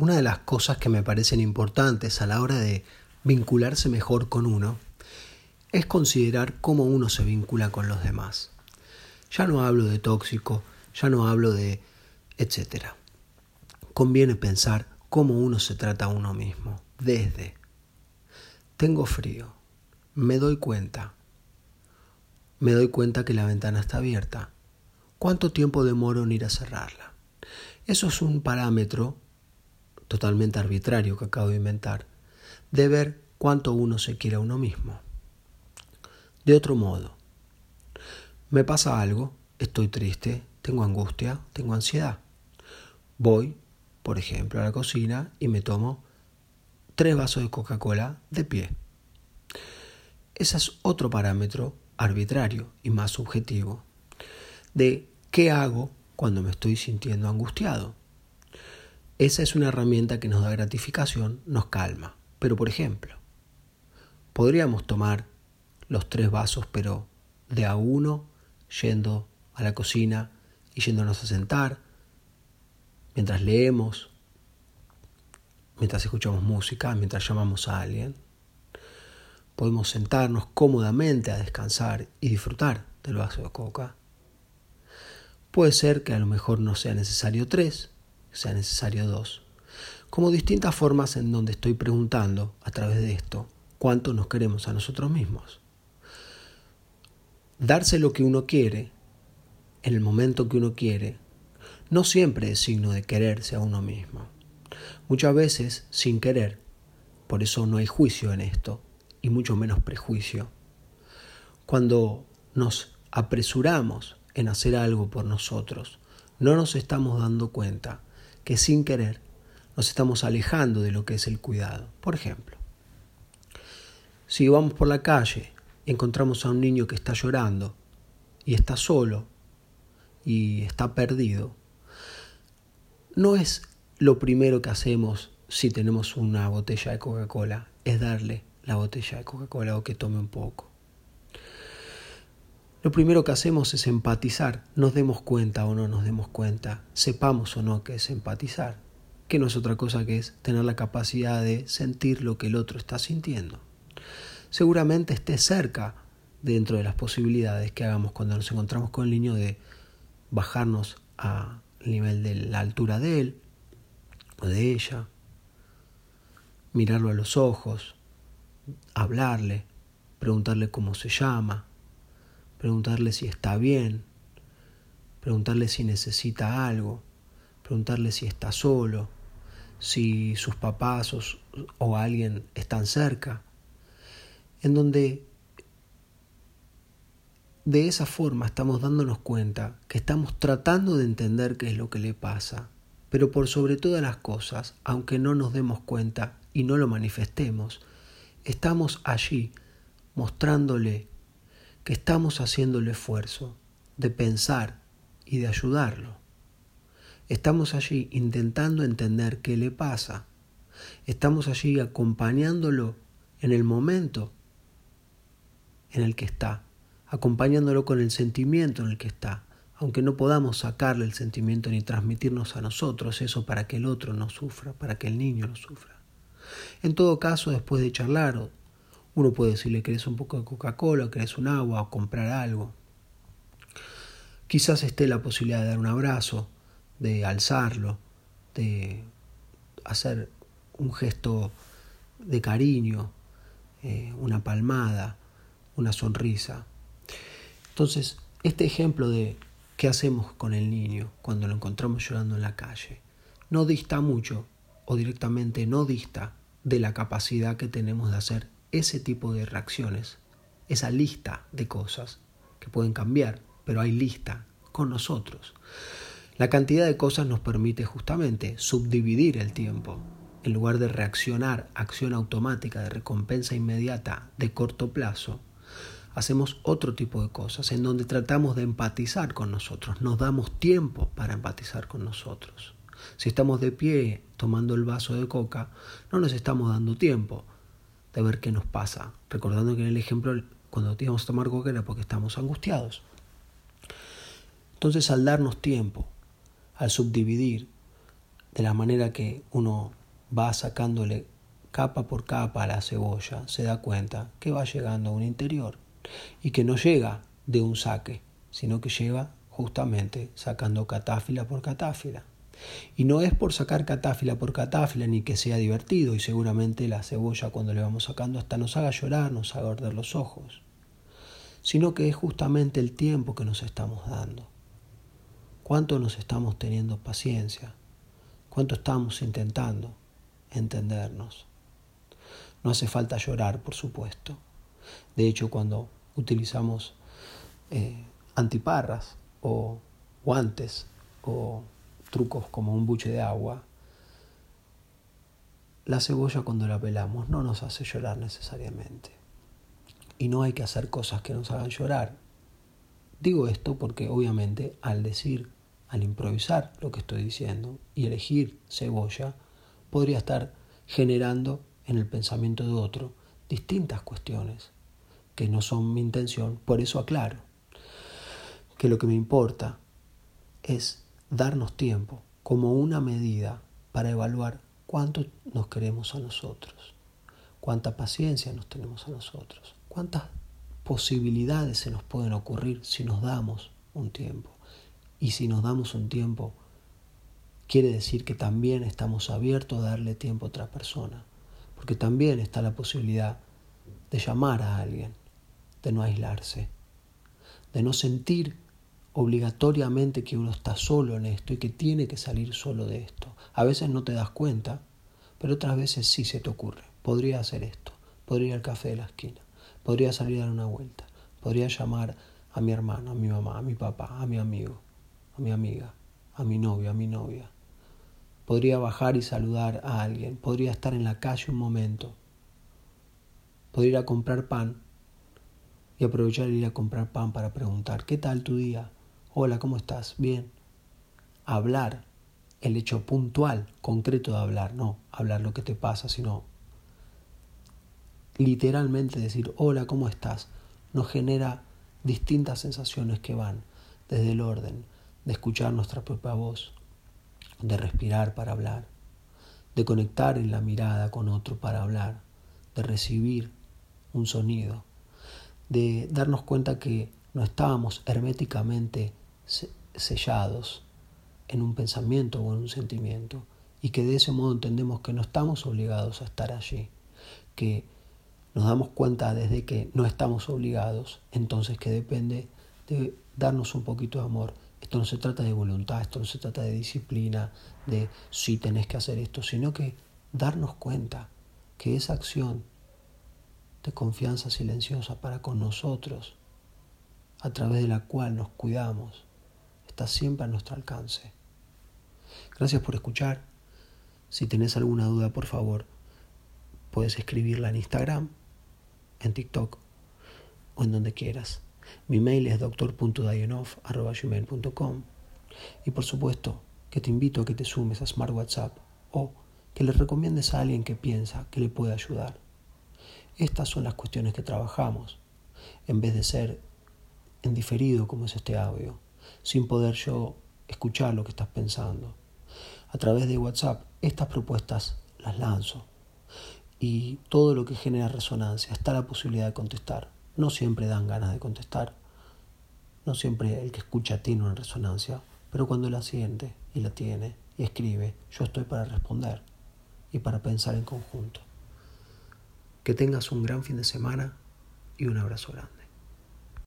una de las cosas que me parecen importantes a la hora de vincularse mejor con uno es considerar cómo uno se vincula con los demás. Ya no hablo de tóxico, ya no hablo de etcétera. Conviene pensar cómo uno se trata a uno mismo, desde tengo frío, me doy cuenta, me doy cuenta que la ventana está abierta, ¿cuánto tiempo demoro en ir a cerrarla? Eso es un parámetro totalmente arbitrario que acabo de inventar, de ver cuánto uno se quiere a uno mismo. De otro modo, me pasa algo, estoy triste, tengo angustia, tengo ansiedad. Voy, por ejemplo, a la cocina y me tomo tres vasos de Coca-Cola de pie. Ese es otro parámetro arbitrario y más subjetivo de qué hago cuando me estoy sintiendo angustiado. Esa es una herramienta que nos da gratificación, nos calma. Pero por ejemplo, podríamos tomar los tres vasos, pero de a uno, yendo a la cocina y yéndonos a sentar, mientras leemos, mientras escuchamos música, mientras llamamos a alguien. Podemos sentarnos cómodamente a descansar y disfrutar del vaso de coca. Puede ser que a lo mejor no sea necesario tres, sea necesario dos, como distintas formas en donde estoy preguntando a través de esto cuánto nos queremos a nosotros mismos. Darse lo que uno quiere, en el momento que uno quiere, no siempre es signo de quererse a uno mismo. Muchas veces sin querer, por eso no hay juicio en esto, y mucho menos prejuicio. Cuando nos apresuramos en hacer algo por nosotros, no nos estamos dando cuenta que sin querer nos estamos alejando de lo que es el cuidado. Por ejemplo, si vamos por la calle y encontramos a un niño que está llorando y está solo y está perdido, no es lo primero que hacemos si tenemos una botella de Coca-Cola, es darle la botella de Coca-Cola o que tome un poco. Lo primero que hacemos es empatizar, nos demos cuenta o no nos demos cuenta, sepamos o no que es empatizar, que no es otra cosa que es tener la capacidad de sentir lo que el otro está sintiendo. Seguramente esté cerca dentro de las posibilidades que hagamos cuando nos encontramos con el niño de bajarnos al nivel de la altura de él o de ella, mirarlo a los ojos, hablarle, preguntarle cómo se llama, preguntarle si está bien, preguntarle si necesita algo, preguntarle si está solo, si sus papás o, alguien están cerca, en donde de esa forma estamos dándonos cuenta que estamos tratando de entender qué es lo que le pasa, pero por sobre todas las cosas, aunque no nos demos cuenta y no lo manifestemos, estamos allí mostrándole que estamos haciendo el esfuerzo de pensar y de ayudarlo. Estamos allí intentando entender qué le pasa. Estamos allí acompañándolo en el momento en el que está, acompañándolo con el sentimiento en el que está, aunque no podamos sacarle el sentimiento ni transmitirnos a nosotros eso para que el otro no sufra, para que el niño no sufra. En todo caso, después de charlar uno puede decirle, ¿querés un poco de Coca-Cola? ¿Querés un agua? O comprar algo. Quizás esté la posibilidad de dar un abrazo, de alzarlo, de hacer un gesto de cariño, eh, una palmada, una sonrisa. Entonces, este ejemplo de qué hacemos con el niño cuando lo encontramos llorando en la calle no dista mucho o directamente no dista de la capacidad que tenemos de hacer ese tipo de reacciones, esa lista de cosas que pueden cambiar, pero hay lista con nosotros. La cantidad de cosas nos permite justamente subdividir el tiempo. En lugar de reaccionar, acción automática de recompensa inmediata de corto plazo, hacemos otro tipo de cosas en donde tratamos de empatizar con nosotros, nos damos tiempo para empatizar con nosotros. Si estamos de pie tomando el vaso de coca, no nos estamos dando tiempo, de ver qué nos pasa. Recordando que en el ejemplo, cuando íbamos a tomar coca era porque estamos angustiados. Entonces, al darnos tiempo, al subdividir, de la manera que uno va sacándole capa por capa a la cebolla, se da cuenta que va llegando a un interior y que no llega de un saque, sino que lleva justamente sacando catáfila por catáfila. Y no es por sacar catáfila por catáfila ni que sea divertido, y seguramente la cebolla cuando le vamos sacando hasta nos haga llorar, nos haga arder los ojos, sino que es justamente el tiempo que nos estamos dando. ¿Cuánto nos estamos teniendo paciencia? ¿Cuánto estamos intentando entendernos? No hace falta llorar, por supuesto. De hecho, cuando utilizamos eh, antiparras o guantes o trucos como un buche de agua, la cebolla cuando la pelamos no nos hace llorar necesariamente. Y no hay que hacer cosas que nos hagan llorar. Digo esto porque obviamente al decir, al improvisar lo que estoy diciendo y elegir cebolla, podría estar generando en el pensamiento de otro distintas cuestiones que no son mi intención. Por eso aclaro que lo que me importa es darnos tiempo como una medida para evaluar cuánto nos queremos a nosotros, cuánta paciencia nos tenemos a nosotros, cuántas posibilidades se nos pueden ocurrir si nos damos un tiempo. Y si nos damos un tiempo, quiere decir que también estamos abiertos a darle tiempo a otra persona, porque también está la posibilidad de llamar a alguien, de no aislarse, de no sentir obligatoriamente que uno está solo en esto y que tiene que salir solo de esto. A veces no te das cuenta, pero otras veces sí se te ocurre. Podría hacer esto, podría ir al café de la esquina, podría salir a dar una vuelta, podría llamar a mi hermano, a mi mamá, a mi papá, a mi amigo, a mi amiga, a mi novio, a mi novia. Podría bajar y saludar a alguien, podría estar en la calle un momento, podría ir a comprar pan y aprovechar ir a comprar pan para preguntar, ¿qué tal tu día? Hola, ¿cómo estás? Bien. Hablar, el hecho puntual, concreto de hablar, no hablar lo que te pasa, sino literalmente decir, hola, ¿cómo estás? Nos genera distintas sensaciones que van desde el orden de escuchar nuestra propia voz, de respirar para hablar, de conectar en la mirada con otro para hablar, de recibir un sonido, de darnos cuenta que no estábamos herméticamente sellados en un pensamiento o en un sentimiento y que de ese modo entendemos que no estamos obligados a estar allí, que nos damos cuenta desde que no estamos obligados, entonces que depende de darnos un poquito de amor. Esto no se trata de voluntad, esto no se trata de disciplina, de si tenés que hacer esto, sino que darnos cuenta que esa acción de confianza silenciosa para con nosotros, a través de la cual nos cuidamos, siempre a nuestro alcance. Gracias por escuchar. Si tenés alguna duda, por favor, puedes escribirla en Instagram, en TikTok o en donde quieras. Mi mail es doctor.dayonoff.com y por supuesto que te invito a que te sumes a Smart WhatsApp o que le recomiendes a alguien que piensa que le puede ayudar. Estas son las cuestiones que trabajamos, en vez de ser en diferido como es este audio sin poder yo escuchar lo que estás pensando. A través de WhatsApp estas propuestas las lanzo y todo lo que genera resonancia está la posibilidad de contestar. No siempre dan ganas de contestar, no siempre el que escucha tiene una resonancia, pero cuando la siente y la tiene y escribe, yo estoy para responder y para pensar en conjunto. Que tengas un gran fin de semana y un abrazo grande.